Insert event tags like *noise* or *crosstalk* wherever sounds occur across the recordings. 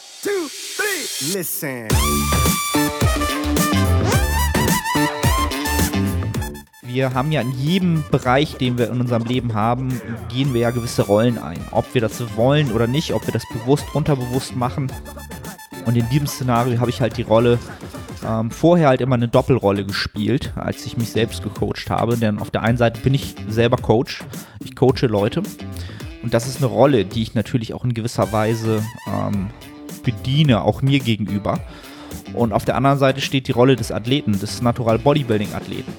One, two, three. Listen. Wir haben ja in jedem Bereich, den wir in unserem Leben haben, gehen wir ja gewisse Rollen ein. Ob wir das wollen oder nicht, ob wir das bewusst, unterbewusst machen. Und in diesem Szenario habe ich halt die Rolle ähm, vorher halt immer eine Doppelrolle gespielt, als ich mich selbst gecoacht habe. Denn auf der einen Seite bin ich selber Coach, ich coache Leute. Und das ist eine Rolle, die ich natürlich auch in gewisser Weise ähm, bediene, auch mir gegenüber. Und auf der anderen Seite steht die Rolle des Athleten, des Natural Bodybuilding Athleten.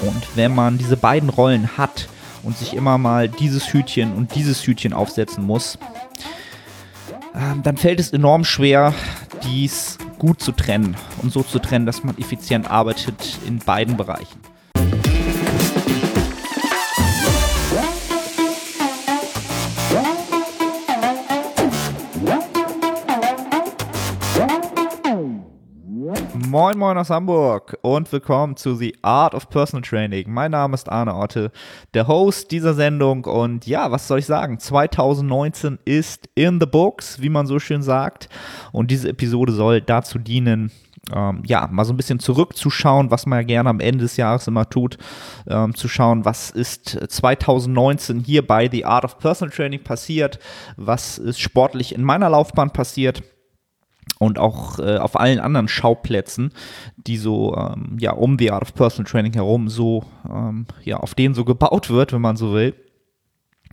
Und wenn man diese beiden Rollen hat und sich immer mal dieses Hütchen und dieses Hütchen aufsetzen muss, ähm, dann fällt es enorm schwer, dies gut zu trennen und so zu trennen, dass man effizient arbeitet in beiden Bereichen. Moin Moin aus Hamburg und willkommen zu The Art of Personal Training. Mein Name ist Arne Otte, der Host dieser Sendung und ja, was soll ich sagen? 2019 ist in the books, wie man so schön sagt und diese Episode soll dazu dienen, ähm, ja, mal so ein bisschen zurückzuschauen, was man ja gerne am Ende des Jahres immer tut, ähm, zu schauen, was ist 2019 hier bei The Art of Personal Training passiert, was ist sportlich in meiner Laufbahn passiert und auch äh, auf allen anderen Schauplätzen, die so ähm, ja um The Art of Personal Training herum so ähm, ja auf denen so gebaut wird, wenn man so will.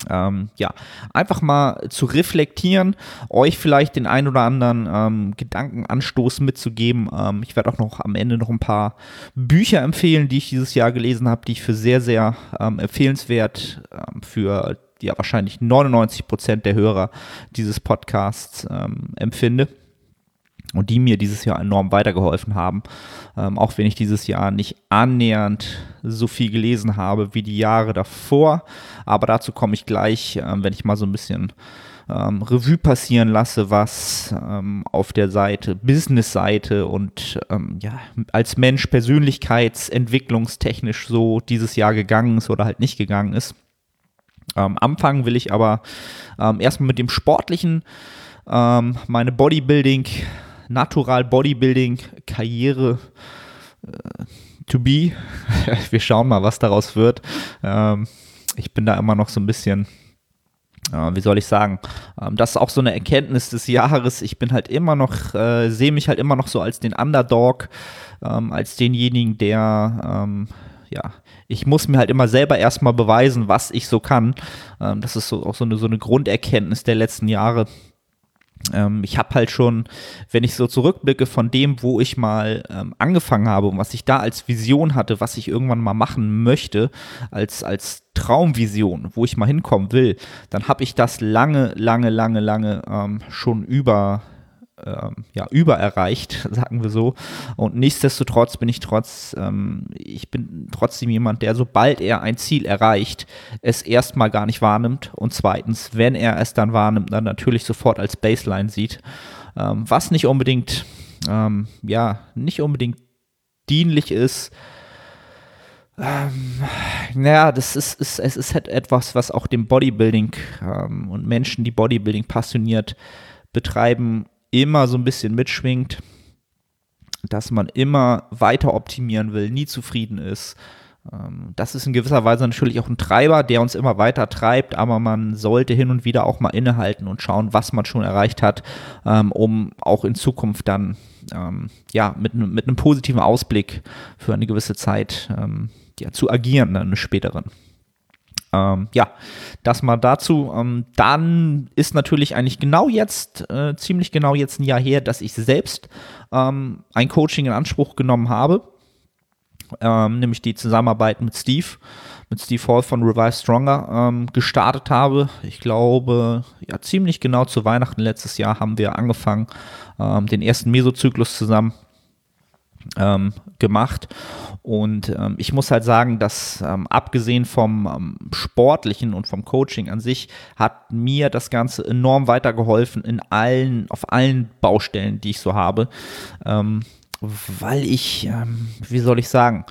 Ähm, ja, einfach mal zu reflektieren, euch vielleicht den ein oder anderen ähm, Gedankenanstoß mitzugeben. Ähm, ich werde auch noch am Ende noch ein paar Bücher empfehlen, die ich dieses Jahr gelesen habe, die ich für sehr, sehr ähm, empfehlenswert ähm, für ja wahrscheinlich 99 Prozent der Hörer dieses Podcasts ähm, empfinde und die mir dieses Jahr enorm weitergeholfen haben. Ähm, auch wenn ich dieses Jahr nicht annähernd so viel gelesen habe wie die Jahre davor. Aber dazu komme ich gleich, ähm, wenn ich mal so ein bisschen ähm, Revue passieren lasse, was ähm, auf der Seite, Business-Seite und ähm, ja, als Mensch persönlichkeitsentwicklungstechnisch so dieses Jahr gegangen ist oder halt nicht gegangen ist. Ähm, anfangen will ich aber erstmal mit dem Sportlichen. meine Bodybuilding Natural Bodybuilding Karriere äh, to be. *laughs* Wir schauen mal, was daraus wird. Ähm, ich bin da immer noch so ein bisschen, äh, wie soll ich sagen, ähm, das ist auch so eine Erkenntnis des Jahres. Ich bin halt immer noch, äh, sehe mich halt immer noch so als den Underdog, ähm, als denjenigen, der, ähm, ja, ich muss mir halt immer selber erstmal beweisen, was ich so kann. Ähm, das ist so, auch so eine, so eine Grunderkenntnis der letzten Jahre ähm, ich habe halt schon, wenn ich so zurückblicke von dem, wo ich mal ähm, angefangen habe und was ich da als Vision hatte, was ich irgendwann mal machen möchte, als, als Traumvision, wo ich mal hinkommen will, dann habe ich das lange, lange, lange, lange ähm, schon über ähm, ja, übererreicht, *laughs* sagen wir so. Und nichtsdestotrotz bin ich trotz, ähm, ich bin trotzdem jemand, der sobald er ein Ziel erreicht, es erstmal gar nicht wahrnimmt und zweitens, wenn er es dann wahrnimmt, dann natürlich sofort als Baseline sieht, ähm, was nicht unbedingt, ähm, ja, nicht unbedingt dienlich ist. Ähm, naja, das ist, ist, es ist halt etwas, was auch dem Bodybuilding ähm, und Menschen, die Bodybuilding passioniert betreiben, immer so ein bisschen mitschwingt, dass man immer weiter optimieren will, nie zufrieden ist. Ähm, das ist in gewisser Weise natürlich auch ein Treiber, der uns immer weiter treibt, aber man sollte hin und wieder auch mal innehalten und schauen, was man schon erreicht hat, ähm, um auch in Zukunft dann ähm, ja, mit, mit einem positiven Ausblick für eine gewisse Zeit ja, zu agieren, einen späteren. Ähm, ja, das mal dazu. Ähm, dann ist natürlich eigentlich genau jetzt, äh, ziemlich genau jetzt ein Jahr her, dass ich selbst ähm, ein Coaching in Anspruch genommen habe, ähm, nämlich die Zusammenarbeit mit Steve, mit Steve Hall von Revive Stronger ähm, gestartet habe. Ich glaube, ja, ziemlich genau zu Weihnachten letztes Jahr haben wir angefangen, ähm, den ersten Mesozyklus zusammen gemacht. Und ähm, ich muss halt sagen, dass ähm, abgesehen vom ähm, Sportlichen und vom Coaching an sich hat mir das Ganze enorm weitergeholfen in allen, auf allen Baustellen, die ich so habe. Ähm, weil ich, ähm, wie soll ich sagen,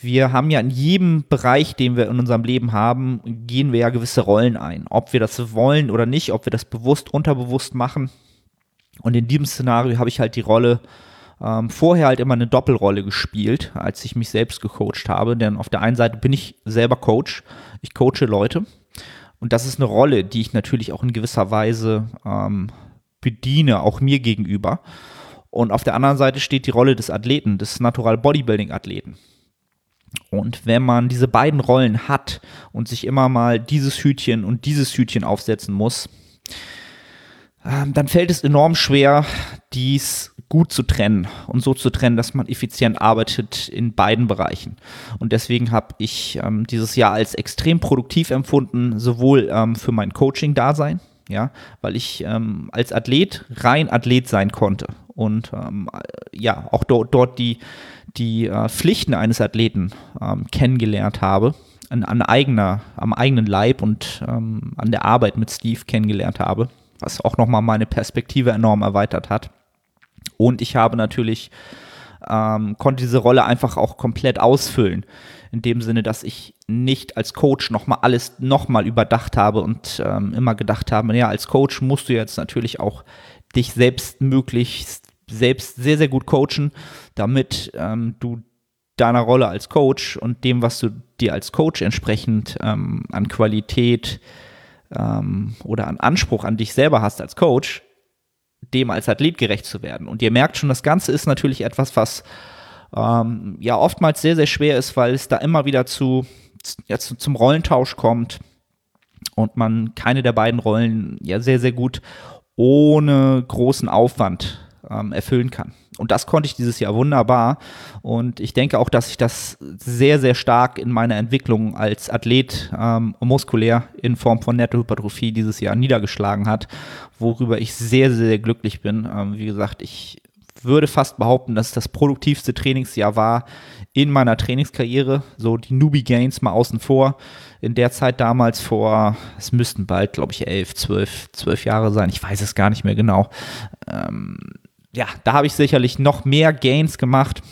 wir haben ja in jedem Bereich, den wir in unserem Leben haben, gehen wir ja gewisse Rollen ein. Ob wir das wollen oder nicht, ob wir das bewusst, unterbewusst machen, Und in diesem Szenario habe ich halt die Rolle ähm, vorher halt immer eine Doppelrolle gespielt, als ich mich selbst gecoacht habe. Denn auf der einen Seite bin ich selber Coach, ich coache Leute. Und das ist eine Rolle, die ich natürlich auch in gewisser Weise ähm, bediene, auch mir gegenüber. Und auf der anderen Seite steht die Rolle des Athleten, des Natural Bodybuilding Athleten. Und wenn man diese beiden Rollen hat und sich immer mal dieses Hütchen und dieses Hütchen aufsetzen muss, ähm, dann fällt es enorm schwer, dies gut zu trennen und so zu trennen, dass man effizient arbeitet in beiden Bereichen. Und deswegen habe ich ähm, dieses Jahr als extrem produktiv empfunden, sowohl ähm, für mein Coaching-Dasein, ja, weil ich ähm, als Athlet rein Athlet sein konnte und ähm, ja, auch dort, dort die, die äh, Pflichten eines Athleten ähm, kennengelernt habe, an, an, eigener, am eigenen Leib und ähm, an der Arbeit mit Steve kennengelernt habe, was auch nochmal meine Perspektive enorm erweitert hat. Und ich habe natürlich, ähm, konnte diese Rolle einfach auch komplett ausfüllen. In dem Sinne, dass ich nicht als Coach nochmal alles nochmal überdacht habe und ähm, immer gedacht habe, ja, als Coach musst du jetzt natürlich auch dich selbst möglichst selbst sehr, sehr gut coachen, damit ähm, du deiner Rolle als Coach und dem, was du dir als Coach entsprechend ähm, an Qualität ähm, oder an Anspruch an dich selber hast als Coach, dem als Athlet gerecht zu werden. Und ihr merkt schon, das Ganze ist natürlich etwas, was ähm, ja oftmals sehr, sehr schwer ist, weil es da immer wieder zu, ja, zu, zum Rollentausch kommt und man keine der beiden Rollen ja sehr, sehr gut ohne großen Aufwand ähm, erfüllen kann. Und das konnte ich dieses Jahr wunderbar. Und ich denke auch, dass sich das sehr, sehr stark in meiner Entwicklung als Athlet ähm, muskulär in Form von Nettohypertrophie dieses Jahr niedergeschlagen hat, worüber ich sehr, sehr glücklich bin. Ähm, wie gesagt, ich würde fast behaupten, dass das produktivste Trainingsjahr war in meiner Trainingskarriere. So die Newbie Gains mal außen vor. In der Zeit damals vor, es müssten bald, glaube ich, elf, zwölf, zwölf Jahre sein. Ich weiß es gar nicht mehr genau. Ähm, ja, da habe ich sicherlich noch mehr Gains gemacht.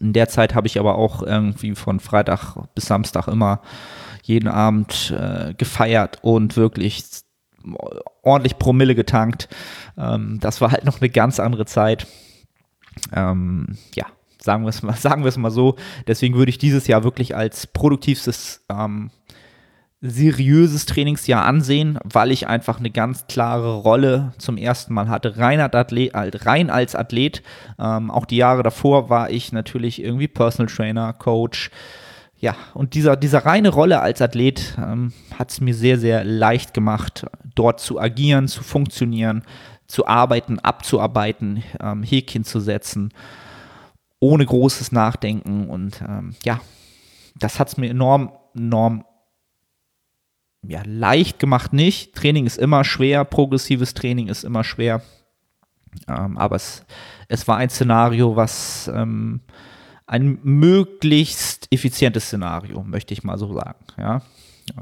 In der Zeit habe ich aber auch irgendwie von Freitag bis Samstag immer jeden Abend äh, gefeiert und wirklich ordentlich Promille getankt. Ähm, das war halt *laughs* noch eine ganz andere Zeit. Ähm, ja, sagen wir es mal, *laughs* sagen wir es mal so. Deswegen würde ich dieses Jahr wirklich als produktivstes ähm, seriöses Trainingsjahr ansehen, weil ich einfach eine ganz klare Rolle zum ersten Mal hatte, rein als Athlet. Rein als Athlet. Ähm, auch die Jahre davor war ich natürlich irgendwie Personal Trainer, Coach. Ja, und dieser, diese reine Rolle als Athlet ähm, hat es mir sehr, sehr leicht gemacht, dort zu agieren, zu funktionieren, zu arbeiten, abzuarbeiten, ähm, Häkchen zu setzen, ohne großes Nachdenken. Und ähm, ja, das hat es mir enorm, enorm ja, leicht gemacht nicht. Training ist immer schwer, progressives Training ist immer schwer. Ähm, aber es, es war ein Szenario, was ähm, ein möglichst effizientes Szenario, möchte ich mal so sagen. Ja.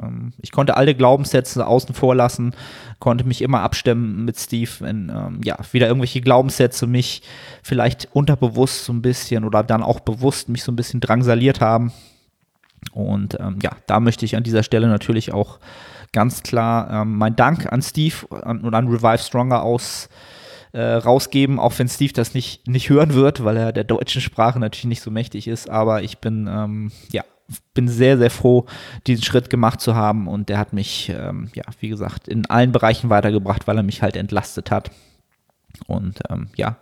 Ähm, ich konnte alle Glaubenssätze außen vor lassen, konnte mich immer abstimmen mit Steve, wenn ähm, ja, wieder irgendwelche Glaubenssätze mich vielleicht unterbewusst so ein bisschen oder dann auch bewusst mich so ein bisschen drangsaliert haben. Und ähm, ja, da möchte ich an dieser Stelle natürlich auch ganz klar ähm, mein Dank an Steve und an Revive Stronger aus äh, rausgeben, auch wenn Steve das nicht, nicht hören wird, weil er der deutschen Sprache natürlich nicht so mächtig ist. Aber ich bin ähm, ja bin sehr, sehr froh, diesen Schritt gemacht zu haben und der hat mich, ähm, ja, wie gesagt, in allen Bereichen weitergebracht, weil er mich halt entlastet hat. Und ähm, ja,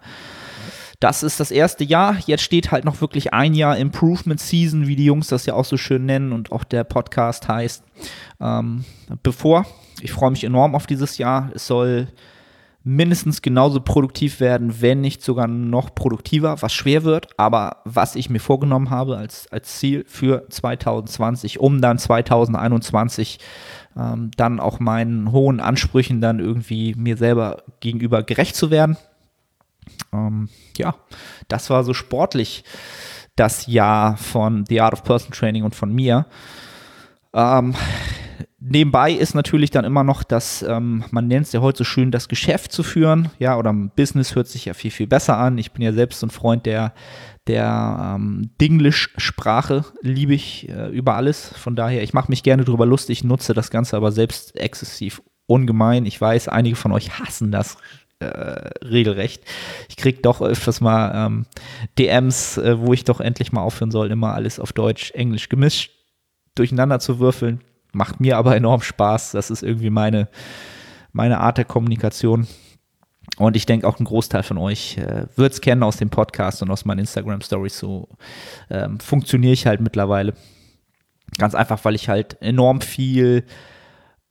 das ist das erste Jahr. Jetzt steht halt noch wirklich ein Jahr Improvement Season, wie die Jungs das ja auch so schön nennen und auch der Podcast heißt. Ähm, bevor, ich freue mich enorm auf dieses Jahr. Es soll mindestens genauso produktiv werden, wenn nicht sogar noch produktiver, was schwer wird, aber was ich mir vorgenommen habe als, als Ziel für 2020, um dann 2021 ähm, dann auch meinen hohen Ansprüchen dann irgendwie mir selber gegenüber gerecht zu werden. Ähm, ja, das war so sportlich das Jahr von The Art of Person Training und von mir. Ähm, nebenbei ist natürlich dann immer noch das, ähm, man nennt es ja heute so schön, das Geschäft zu führen. Ja, oder Business hört sich ja viel, viel besser an. Ich bin ja selbst so ein Freund der, der ähm, Dinglish-Sprache, liebe ich äh, über alles. Von daher, ich mache mich gerne drüber lustig, nutze das Ganze aber selbst exzessiv ungemein. Ich weiß, einige von euch hassen das äh, regelrecht. Ich kriege doch öfters mal ähm, DMs, äh, wo ich doch endlich mal aufhören soll, immer alles auf Deutsch, Englisch gemischt durcheinander zu würfeln. Macht mir aber enorm Spaß. Das ist irgendwie meine, meine Art der Kommunikation. Und ich denke auch ein Großteil von euch äh, wird es kennen aus dem Podcast und aus meinen Instagram Stories. So ähm, funktioniere ich halt mittlerweile. Ganz einfach, weil ich halt enorm viel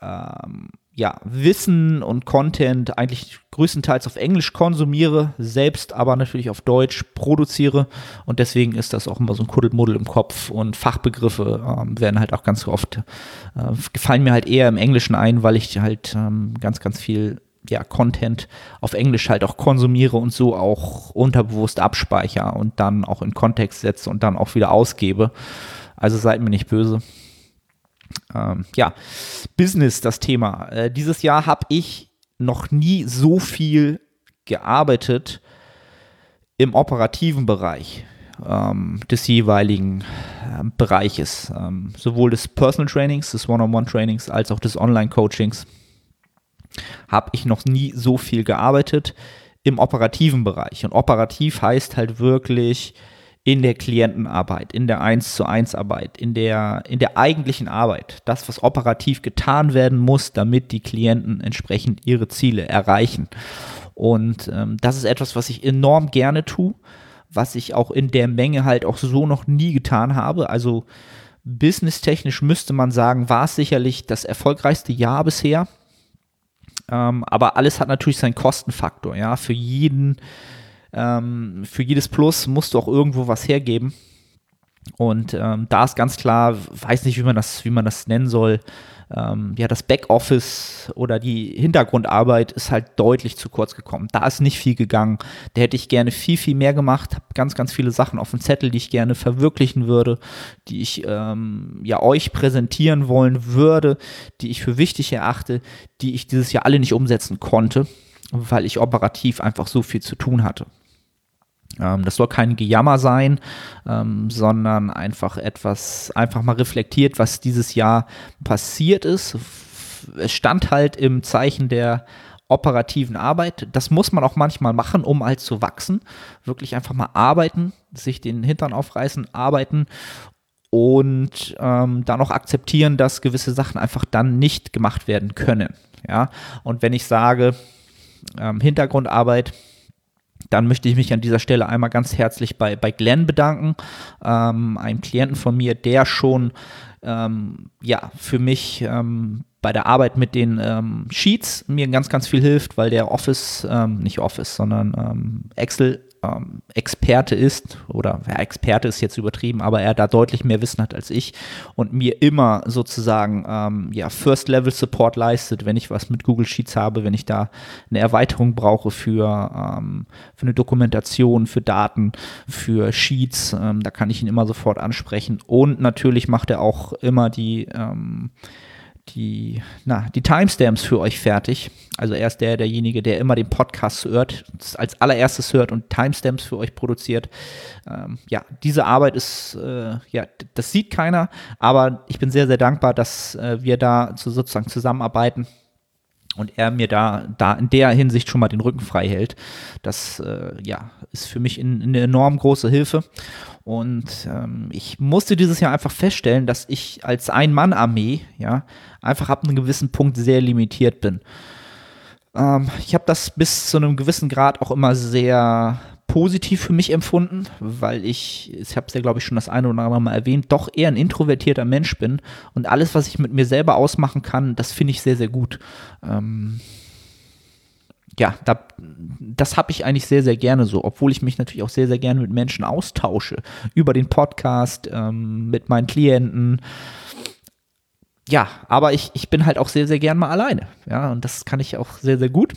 ähm, ja, Wissen und Content eigentlich größtenteils auf Englisch konsumiere, selbst aber natürlich auf Deutsch produziere und deswegen ist das auch immer so ein Kuddelmuddel im Kopf und Fachbegriffe ähm, werden halt auch ganz oft, äh, gefallen mir halt eher im Englischen ein, weil ich halt ähm, ganz, ganz viel ja, Content auf Englisch halt auch konsumiere und so auch unterbewusst abspeicher und dann auch in Kontext setze und dann auch wieder ausgebe. Also seid mir nicht böse. Ähm, ja, Business, das Thema. Äh, dieses Jahr habe ich noch nie so viel gearbeitet im operativen Bereich ähm, des jeweiligen äh, Bereiches, ähm, sowohl des Personal Trainings, des One-on-One-Trainings als auch des Online-Coachings habe ich noch nie so viel gearbeitet im operativen Bereich. Und operativ heißt halt wirklich in der Klientenarbeit, in der 1 zu 1 Arbeit, in der, in der eigentlichen Arbeit, das, was operativ getan werden muss, damit die Klienten entsprechend ihre Ziele erreichen. Und ähm, das ist etwas, was ich enorm gerne tue, was ich auch in der Menge halt auch so noch nie getan habe. Also businesstechnisch müsste man sagen, war es sicherlich das erfolgreichste Jahr bisher. Ähm, aber alles hat natürlich seinen Kostenfaktor, ja. Für jeden ähm, für jedes Plus musst du auch irgendwo was hergeben. Und ähm, da ist ganz klar, weiß nicht, wie man das, wie man das nennen soll. Ähm, ja, das Backoffice oder die Hintergrundarbeit ist halt deutlich zu kurz gekommen. Da ist nicht viel gegangen. Da hätte ich gerne viel, viel mehr gemacht. Habe ganz, ganz viele Sachen auf dem Zettel, die ich gerne verwirklichen würde, die ich ähm, ja euch präsentieren wollen würde, die ich für wichtig erachte, die ich dieses Jahr alle nicht umsetzen konnte, weil ich operativ einfach so viel zu tun hatte. Ähm, das soll kein Gejammer sein, ähm, sondern einfach etwas, einfach mal reflektiert, was dieses Jahr passiert ist. Es stand halt im Zeichen der operativen Arbeit. Das muss man auch manchmal machen, um halt zu wachsen. Wirklich einfach mal arbeiten, sich den Hintern aufreißen, arbeiten und ähm, dann auch akzeptieren, dass gewisse Sachen einfach dann nicht gemacht werden können. Ja, und wenn ich sage, ähm, Hintergrundarbeit, dann möchte ich mich an dieser Stelle einmal ganz herzlich bei, bei Glenn bedanken, ähm, einem Klienten von mir, der schon ähm, ja, für mich ähm, bei der Arbeit mit den ähm, Sheets mir ganz, ganz viel hilft, weil der Office, ähm, nicht Office, sondern ähm, Excel ähm, Experte ist, oder ja, Experte ist jetzt übertrieben, aber er da deutlich mehr Wissen hat als ich und mir immer sozusagen ähm, ja, First-Level-Support leistet, wenn ich was mit Google Sheets habe, wenn ich da eine Erweiterung brauche für, ähm, für eine Dokumentation, für Daten, für Sheets, ähm, da kann ich ihn immer sofort ansprechen. Und natürlich macht er auch immer die ähm, die, na, die Timestamps für euch fertig. Also er ist der, derjenige, der immer den Podcast hört, als allererstes hört und Timestamps für euch produziert. Ähm, ja, diese Arbeit ist, äh, ja, das sieht keiner, aber ich bin sehr, sehr dankbar, dass äh, wir da so sozusagen zusammenarbeiten und er mir da, da in der Hinsicht schon mal den Rücken frei hält. Das äh, ja, ist für mich in, in eine enorm große Hilfe. Und ähm, ich musste dieses Jahr einfach feststellen, dass ich als Ein-Mann-Armee, ja, einfach ab einem gewissen Punkt sehr limitiert bin. Ähm, ich habe das bis zu einem gewissen Grad auch immer sehr positiv für mich empfunden, weil ich, ich habe es ja glaube ich schon das eine oder andere Mal erwähnt, doch eher ein introvertierter Mensch bin und alles, was ich mit mir selber ausmachen kann, das finde ich sehr, sehr gut. Ähm, ja, da, das habe ich eigentlich sehr, sehr gerne so, obwohl ich mich natürlich auch sehr, sehr gerne mit Menschen austausche. Über den Podcast, ähm, mit meinen Klienten. Ja, aber ich, ich bin halt auch sehr, sehr gern mal alleine. Ja, und das kann ich auch sehr, sehr gut.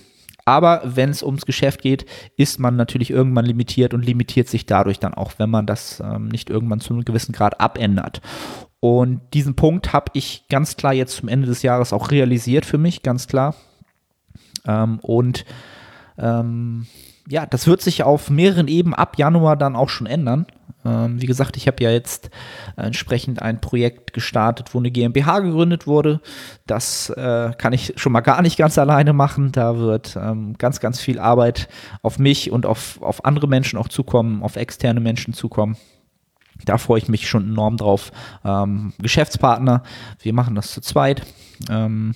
Aber wenn es ums Geschäft geht, ist man natürlich irgendwann limitiert und limitiert sich dadurch dann auch, wenn man das ähm, nicht irgendwann zu einem gewissen Grad abändert. Und diesen Punkt habe ich ganz klar jetzt zum Ende des Jahres auch realisiert für mich, ganz klar. Ähm, und ähm, ja, das wird sich auf mehreren Ebenen ab Januar dann auch schon ändern. Ähm, wie gesagt, ich habe ja jetzt entsprechend ein Projekt gestartet, wo eine GmbH gegründet wurde. Das äh, kann ich schon mal gar nicht ganz alleine machen. Da wird ähm, ganz, ganz viel Arbeit auf mich und auf, auf andere Menschen auch zukommen, auf externe Menschen zukommen. Da freue ich mich schon enorm drauf. Ähm, Geschäftspartner, wir machen das zu zweit. Ähm,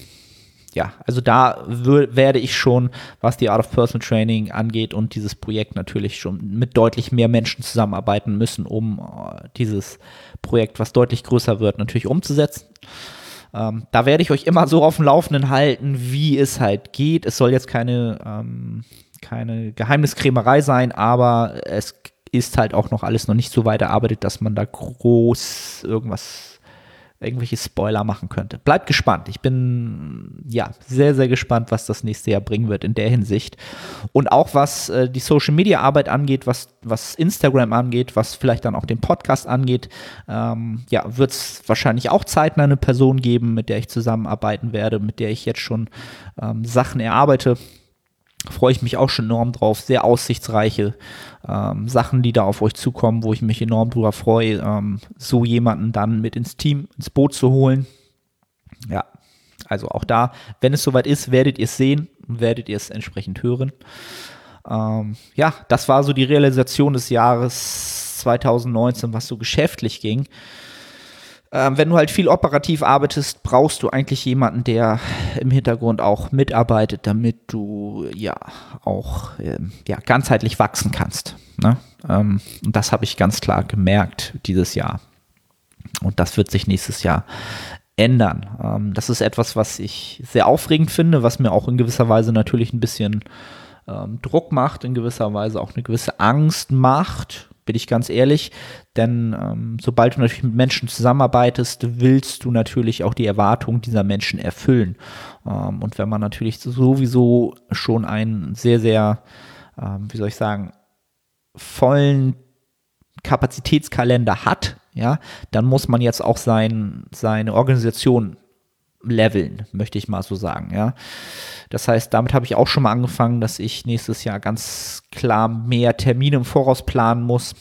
ja, also da werde ich schon, was die Art of Personal Training angeht und dieses Projekt natürlich schon mit deutlich mehr Menschen zusammenarbeiten müssen, um uh, dieses Projekt, was deutlich größer wird, natürlich umzusetzen. Ähm, da werde ich euch immer so auf dem Laufenden halten, wie es halt geht. Es soll jetzt keine, ähm, keine Geheimniskrämerei sein, aber es ist halt auch noch alles noch nicht so weit erarbeitet, dass man da groß irgendwas irgendwelche Spoiler machen könnte. Bleibt gespannt. Ich bin ja sehr, sehr gespannt, was das nächste Jahr bringen wird in der Hinsicht. Und auch was äh, die Social Media Arbeit angeht, was, was Instagram angeht, was vielleicht dann auch den Podcast angeht, ähm, ja, wird es wahrscheinlich auch zeitnah eine Person geben, mit der ich zusammenarbeiten werde, mit der ich jetzt schon ähm, Sachen erarbeite freue ich mich auch schon enorm drauf. Sehr aussichtsreiche ähm, Sachen, die da auf euch zukommen, wo ich mich enorm drüber freue, ähm, so jemanden dann mit ins Team, ins Boot zu holen. Ja, also auch da, wenn es soweit ist, werdet ihr es sehen und werdet ihr es entsprechend hören. Ähm, ja, das war so die Realisation des Jahres 2019, was so geschäftlich ging. Ähm, wenn du halt viel operativ arbeitest, brauchst du eigentlich jemanden, der im Hintergrund auch mitarbeitet, damit du ja auch ähm, ja, ganzheitlich wachsen kannst. Ne? Ähm, und das habe ich ganz klar gemerkt dieses Jahr. Und das wird sich nächstes Jahr ändern. Ähm, das ist etwas, was ich sehr aufregend finde, was mir auch in gewisser Weise natürlich ein bisschen ähm, Druck macht, in gewisser Weise auch eine gewisse Angst macht bin ich ganz ehrlich. Denn ähm, sobald du natürlich mit Menschen zusammenarbeitest, willst du natürlich auch die Erwartungen dieser Menschen erfüllen. Ähm, und wenn man natürlich sowieso schon einen sehr, sehr, ähm, wie soll ich sagen, vollen Kapazitätskalender hat, ja, dann muss man jetzt auch sein, seine Organisation leveln, möchte ich mal so sagen, ja. Das heißt, damit habe ich auch schon mal angefangen, dass ich nächstes Jahr ganz klar mehr Termine im Voraus planen muss.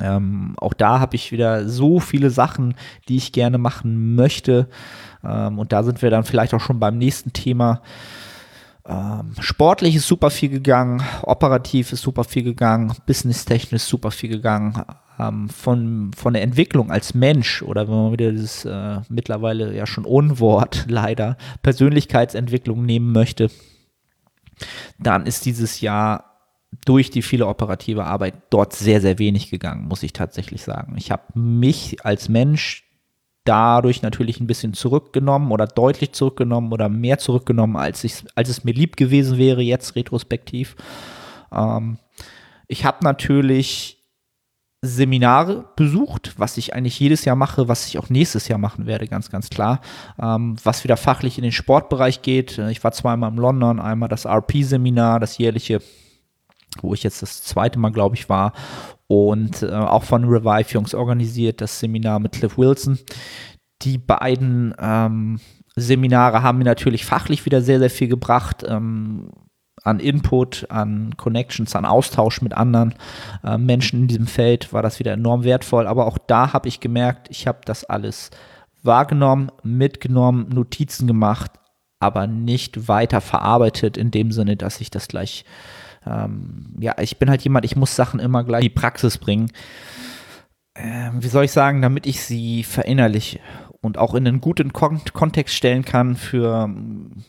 Ähm, auch da habe ich wieder so viele Sachen, die ich gerne machen möchte. Ähm, und da sind wir dann vielleicht auch schon beim nächsten Thema. Ähm, sportlich ist super viel gegangen, operativ ist super viel gegangen, businesstechnisch super viel gegangen. Ähm, von, von der Entwicklung als Mensch oder wenn man wieder dieses äh, mittlerweile ja schon Unwort *laughs* leider Persönlichkeitsentwicklung nehmen möchte, dann ist dieses Jahr durch die viele operative Arbeit dort sehr, sehr wenig gegangen, muss ich tatsächlich sagen. Ich habe mich als Mensch dadurch natürlich ein bisschen zurückgenommen oder deutlich zurückgenommen oder mehr zurückgenommen, als, ich, als es mir lieb gewesen wäre, jetzt retrospektiv. Ähm, ich habe natürlich Seminare besucht, was ich eigentlich jedes Jahr mache, was ich auch nächstes Jahr machen werde, ganz, ganz klar. Ähm, was wieder fachlich in den Sportbereich geht. Ich war zweimal in London, einmal das RP-Seminar, das jährliche, wo ich jetzt das zweite Mal, glaube ich, war und äh, auch von Revive Jungs organisiert, das Seminar mit Cliff Wilson. Die beiden ähm, Seminare haben mir natürlich fachlich wieder sehr, sehr viel gebracht. Ähm, an Input, an Connections, an Austausch mit anderen äh, Menschen in diesem Feld war das wieder enorm wertvoll. Aber auch da habe ich gemerkt, ich habe das alles wahrgenommen, mitgenommen, Notizen gemacht, aber nicht weiter verarbeitet in dem Sinne, dass ich das gleich ähm, ja, ich bin halt jemand, ich muss Sachen immer gleich in die Praxis bringen. Ähm, wie soll ich sagen, damit ich sie verinnerliche und auch in einen guten Kon Kontext stellen kann für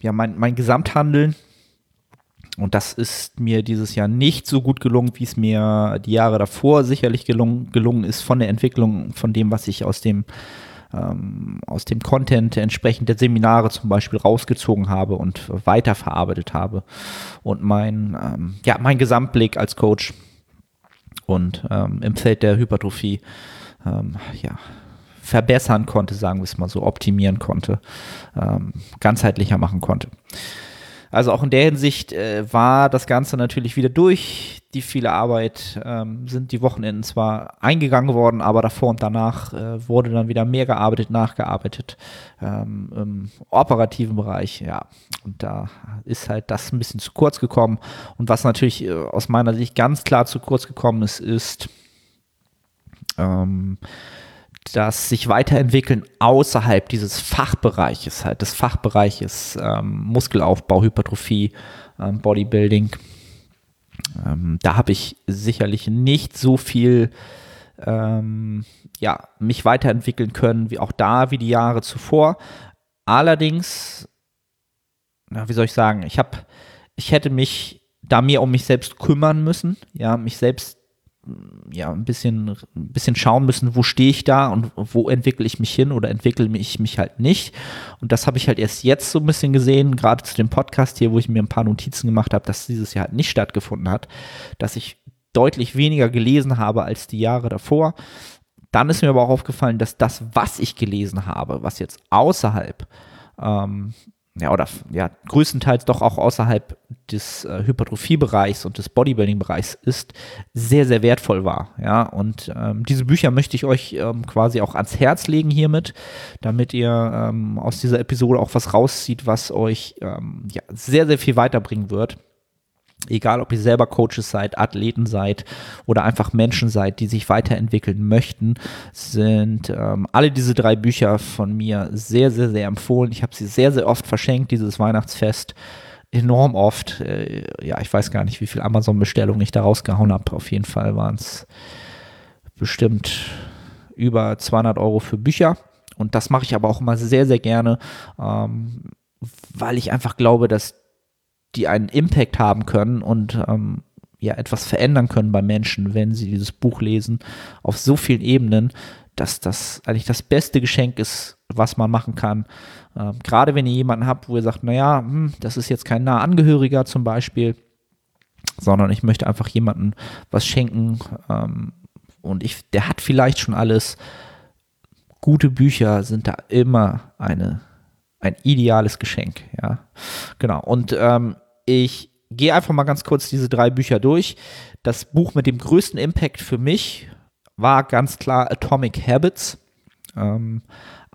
ja, mein, mein Gesamthandeln. Und das ist mir dieses Jahr nicht so gut gelungen, wie es mir die Jahre davor sicherlich gelungen, gelungen ist von der Entwicklung, von dem, was ich aus dem ähm, aus dem Content entsprechend der Seminare zum Beispiel rausgezogen habe und weiterverarbeitet habe und mein, ähm, ja, mein Gesamtblick als Coach und ähm, im Feld der Hypertrophie ähm, ja, verbessern konnte, sagen wir es mal so, optimieren konnte, ähm, ganzheitlicher machen konnte. Also auch in der Hinsicht äh, war das Ganze natürlich wieder durch. Die viele Arbeit ähm, sind die Wochenenden zwar eingegangen worden, aber davor und danach äh, wurde dann wieder mehr gearbeitet, nachgearbeitet ähm, im operativen Bereich. Ja, und da ist halt das ein bisschen zu kurz gekommen. Und was natürlich äh, aus meiner Sicht ganz klar zu kurz gekommen ist, ist ähm, das sich weiterentwickeln außerhalb dieses Fachbereiches, halt des Fachbereiches ähm, Muskelaufbau, Hypertrophie, ähm, Bodybuilding. Ähm, da habe ich sicherlich nicht so viel ähm, ja, mich weiterentwickeln können, wie auch da, wie die Jahre zuvor. Allerdings, na, wie soll ich sagen, ich habe, ich hätte mich da mehr um mich selbst kümmern müssen, ja, mich selbst ja, ein bisschen, ein bisschen schauen müssen, wo stehe ich da und wo entwickle ich mich hin oder entwickle ich mich halt nicht. Und das habe ich halt erst jetzt so ein bisschen gesehen, gerade zu dem Podcast hier, wo ich mir ein paar Notizen gemacht habe, dass dieses Jahr halt nicht stattgefunden hat, dass ich deutlich weniger gelesen habe als die Jahre davor. Dann ist mir aber auch aufgefallen, dass das, was ich gelesen habe, was jetzt außerhalb ähm, ja, oder ja, größtenteils doch auch außerhalb des äh, Hypertrophiebereichs und des Bodybuilding-Bereichs ist, sehr, sehr wertvoll war. Ja, und ähm, diese Bücher möchte ich euch ähm, quasi auch ans Herz legen hiermit, damit ihr ähm, aus dieser Episode auch was rauszieht, was euch ähm, ja, sehr, sehr viel weiterbringen wird egal ob ihr selber Coaches seid, Athleten seid oder einfach Menschen seid, die sich weiterentwickeln möchten, sind ähm, alle diese drei Bücher von mir sehr, sehr, sehr empfohlen. Ich habe sie sehr, sehr oft verschenkt, dieses Weihnachtsfest. Enorm oft. Äh, ja, ich weiß gar nicht, wie viel Amazon-Bestellungen ich da rausgehauen habe. Auf jeden Fall waren es bestimmt über 200 Euro für Bücher. Und das mache ich aber auch immer sehr, sehr gerne, ähm, weil ich einfach glaube, dass die einen Impact haben können und ähm, ja etwas verändern können bei Menschen, wenn sie dieses Buch lesen, auf so vielen Ebenen, dass das eigentlich das beste Geschenk ist, was man machen kann. Ähm, gerade wenn ihr jemanden habt, wo ihr sagt, naja, hm, das ist jetzt kein nah Angehöriger zum Beispiel, sondern ich möchte einfach jemanden was schenken ähm, und ich, der hat vielleicht schon alles. Gute Bücher sind da immer eine ein ideales Geschenk, ja. Genau. Und ähm, ich gehe einfach mal ganz kurz diese drei Bücher durch. Das Buch mit dem größten Impact für mich war ganz klar Atomic Habits. Ähm,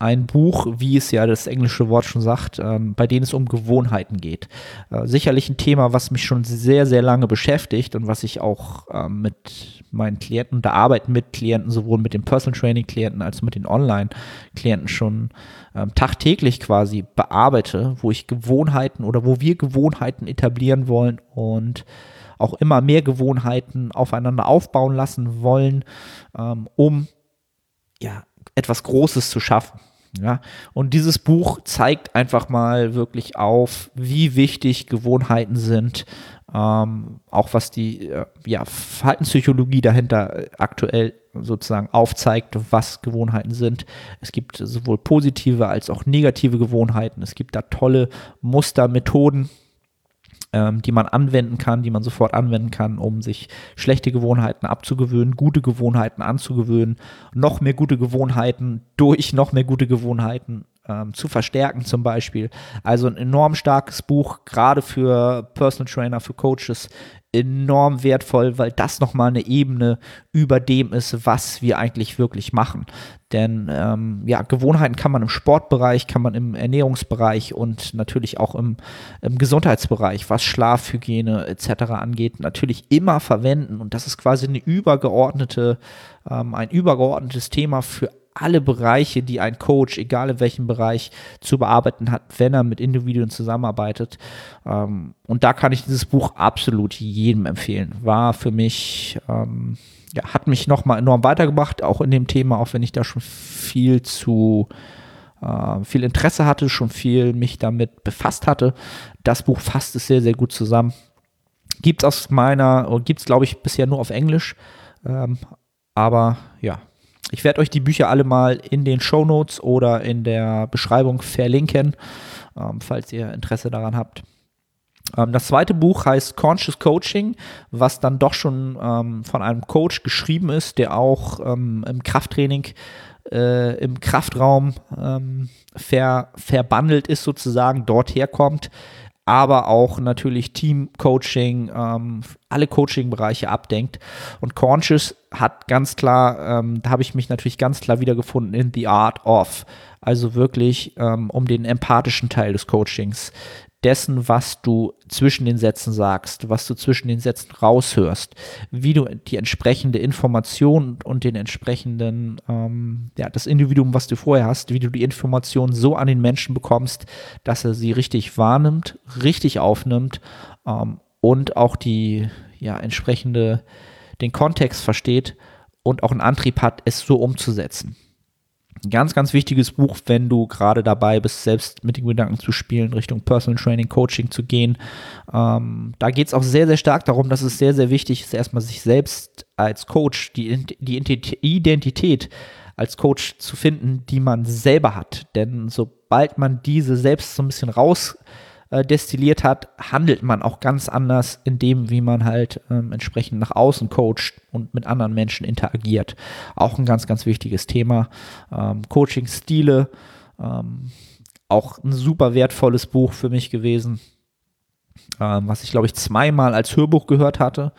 ein Buch, wie es ja das englische Wort schon sagt, ähm, bei dem es um Gewohnheiten geht. Äh, sicherlich ein Thema, was mich schon sehr, sehr lange beschäftigt und was ich auch ähm, mit meinen Klienten, da arbeiten mit Klienten, sowohl mit den Personal Training Klienten als auch mit den Online-Klienten schon ähm, tagtäglich quasi bearbeite, wo ich Gewohnheiten oder wo wir Gewohnheiten etablieren wollen und auch immer mehr Gewohnheiten aufeinander aufbauen lassen wollen, ähm, um ja, etwas Großes zu schaffen. Ja, und dieses Buch zeigt einfach mal wirklich auf, wie wichtig Gewohnheiten sind, ähm, auch was die äh, ja, Verhaltenspsychologie dahinter äh, aktuell sozusagen aufzeigt, was Gewohnheiten sind. Es gibt sowohl positive als auch negative Gewohnheiten. Es gibt da tolle Muster, Methoden, ähm, die man anwenden kann, die man sofort anwenden kann, um sich schlechte Gewohnheiten abzugewöhnen, gute Gewohnheiten anzugewöhnen, noch mehr gute Gewohnheiten durch noch mehr gute Gewohnheiten ähm, zu verstärken zum Beispiel. Also ein enorm starkes Buch, gerade für Personal Trainer, für Coaches, enorm wertvoll, weil das nochmal eine Ebene über dem ist, was wir eigentlich wirklich machen. Denn ähm, ja, Gewohnheiten kann man im Sportbereich, kann man im Ernährungsbereich und natürlich auch im, im Gesundheitsbereich, was Schlafhygiene etc. angeht, natürlich immer verwenden. Und das ist quasi eine übergeordnete, ähm, ein übergeordnetes Thema für alle Bereiche, die ein Coach, egal in welchem Bereich, zu bearbeiten hat, wenn er mit Individuen zusammenarbeitet. Ähm, und da kann ich dieses Buch absolut jedem empfehlen. War für mich, ähm, ja, hat mich nochmal enorm weitergebracht, auch in dem Thema, auch wenn ich da schon viel zu äh, viel Interesse hatte, schon viel mich damit befasst hatte. Das Buch fasst es sehr, sehr gut zusammen. Gibt es aus meiner, gibt es glaube ich bisher nur auf Englisch. Ähm, aber ja, ich werde euch die Bücher alle mal in den Show Notes oder in der Beschreibung verlinken, ähm, falls ihr Interesse daran habt. Ähm, das zweite Buch heißt Conscious Coaching, was dann doch schon ähm, von einem Coach geschrieben ist, der auch ähm, im Krafttraining, äh, im Kraftraum ähm, ver, verbandelt ist, sozusagen, dort herkommt aber auch natürlich Team-Coaching, ähm, alle Coaching-Bereiche abdenkt. Und Conscious hat ganz klar, ähm, da habe ich mich natürlich ganz klar wiedergefunden in The Art of. Also wirklich ähm, um den empathischen Teil des Coachings, dessen, was du zwischen den Sätzen sagst, was du zwischen den Sätzen raushörst, wie du die entsprechende Information und den entsprechenden, ähm, ja, das Individuum, was du vorher hast, wie du die Information so an den Menschen bekommst, dass er sie richtig wahrnimmt, richtig aufnimmt ähm, und auch die, ja, entsprechende, den Kontext versteht und auch einen Antrieb hat, es so umzusetzen. Ganz, ganz wichtiges Buch, wenn du gerade dabei bist, selbst mit den Gedanken zu spielen, Richtung Personal Training, Coaching zu gehen. Ähm, da geht es auch sehr, sehr stark darum, dass es sehr, sehr wichtig ist, erstmal sich selbst als Coach, die, die Identität als Coach zu finden, die man selber hat. Denn sobald man diese selbst so ein bisschen raus äh, destilliert hat, handelt man auch ganz anders in dem, wie man halt ähm, entsprechend nach außen coacht und mit anderen Menschen interagiert. Auch ein ganz, ganz wichtiges Thema. Ähm, Coaching-Stile, ähm, auch ein super wertvolles Buch für mich gewesen, ähm, was ich glaube ich zweimal als Hörbuch gehört hatte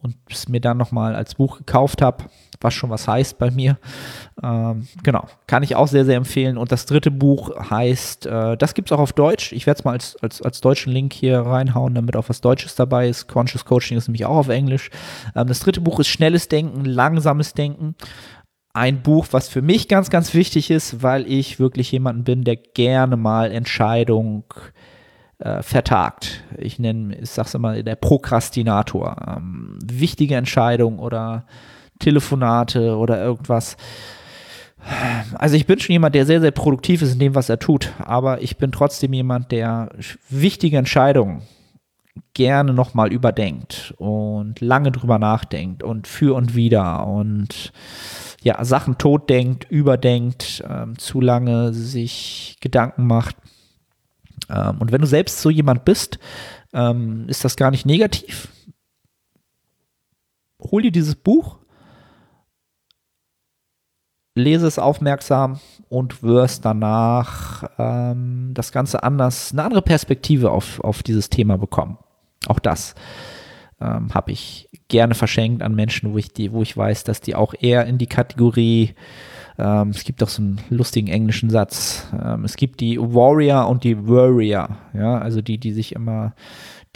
und es mir dann nochmal als Buch gekauft habe, was schon was heißt bei mir. Ähm, genau, kann ich auch sehr, sehr empfehlen. Und das dritte Buch heißt, äh, das gibt es auch auf Deutsch. Ich werde es mal als, als, als deutschen Link hier reinhauen, damit auch was Deutsches dabei ist. Conscious Coaching ist nämlich auch auf Englisch. Ähm, das dritte Buch ist Schnelles Denken, Langsames Denken. Ein Buch, was für mich ganz, ganz wichtig ist, weil ich wirklich jemanden bin, der gerne mal Entscheidungen äh, vertagt. Ich nenne, ich sag's immer, der Prokrastinator. Ähm, wichtige Entscheidungen oder Telefonate oder irgendwas. Also ich bin schon jemand, der sehr, sehr produktiv ist in dem, was er tut, aber ich bin trotzdem jemand, der wichtige Entscheidungen gerne nochmal überdenkt und lange drüber nachdenkt und für und wieder und ja, Sachen totdenkt, überdenkt, ähm, zu lange sich Gedanken macht. Ähm, und wenn du selbst so jemand bist, ähm, ist das gar nicht negativ. Hol dir dieses Buch, lese es aufmerksam und wirst danach ähm, das Ganze anders, eine andere Perspektive auf, auf dieses Thema bekommen. Auch das ähm, habe ich gerne verschenkt an Menschen, wo ich, die, wo ich weiß, dass die auch eher in die Kategorie ähm, es gibt auch so einen lustigen englischen Satz. Ähm, es gibt die Warrior und die Worrier, ja, also die, die sich immer,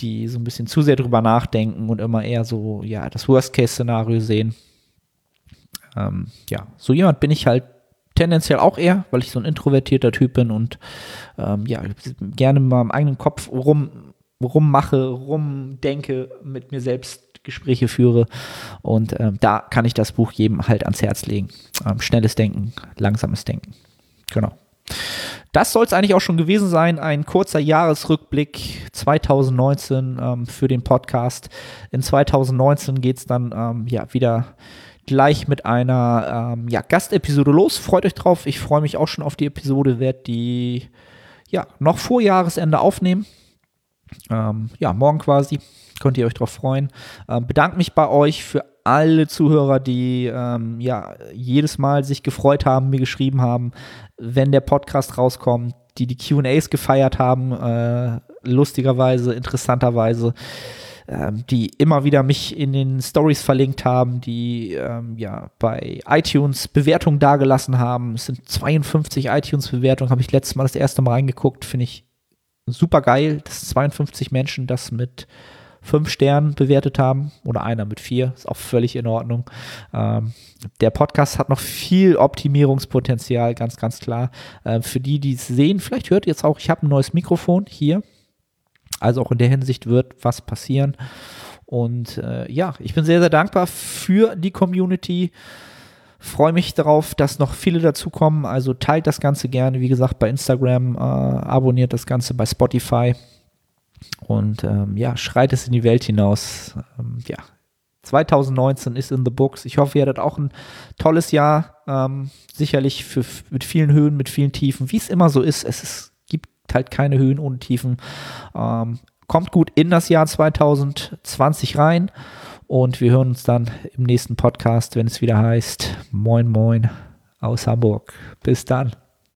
die so ein bisschen zu sehr drüber nachdenken und immer eher so, ja, das Worst-Case-Szenario sehen. Ähm, ja, so jemand bin ich halt tendenziell auch eher, weil ich so ein introvertierter Typ bin und ähm, ja, gerne mal im eigenen Kopf rum rummache, rumdenke, mit mir selbst Gespräche führe. Und ähm, da kann ich das Buch jedem halt ans Herz legen. Ähm, schnelles Denken, langsames Denken. Genau. Das soll es eigentlich auch schon gewesen sein. Ein kurzer Jahresrückblick 2019 ähm, für den Podcast. In 2019 geht es dann ähm, ja wieder gleich mit einer ähm, ja, Gastepisode los. Freut euch drauf. Ich freue mich auch schon auf die Episode, werde die ja noch vor Jahresende aufnehmen. Ähm, ja, morgen quasi. Könnt ihr euch drauf freuen. Ähm, bedanke mich bei euch für alle Zuhörer, die ähm, ja jedes Mal sich gefreut haben, mir geschrieben haben, wenn der Podcast rauskommt, die die QAs gefeiert haben, äh, lustigerweise, interessanterweise, ähm, die immer wieder mich in den Stories verlinkt haben, die ähm, ja bei iTunes Bewertungen dagelassen haben. Es sind 52 iTunes-Bewertungen, habe ich letztes Mal das erste Mal reingeguckt, finde ich super geil, dass 52 Menschen das mit fünf Sternen bewertet haben oder einer mit vier, ist auch völlig in Ordnung. Ähm, der Podcast hat noch viel Optimierungspotenzial, ganz, ganz klar. Äh, für die, die es sehen, vielleicht hört ihr jetzt auch, ich habe ein neues Mikrofon hier. Also auch in der Hinsicht wird was passieren. Und äh, ja, ich bin sehr, sehr dankbar für die Community. Freue mich darauf, dass noch viele dazukommen. Also teilt das Ganze gerne, wie gesagt, bei Instagram, äh, abonniert das Ganze bei Spotify und ähm, ja, schreit es in die Welt hinaus. Ähm, ja, 2019 ist in the books. Ich hoffe, ihr hattet auch ein tolles Jahr. Ähm, sicherlich für, mit vielen Höhen, mit vielen Tiefen. Wie es immer so ist, es ist, gibt halt keine Höhen ohne Tiefen. Ähm, kommt gut in das Jahr 2020 rein. Und wir hören uns dann im nächsten Podcast, wenn es wieder heißt Moin Moin aus Hamburg. Bis dann.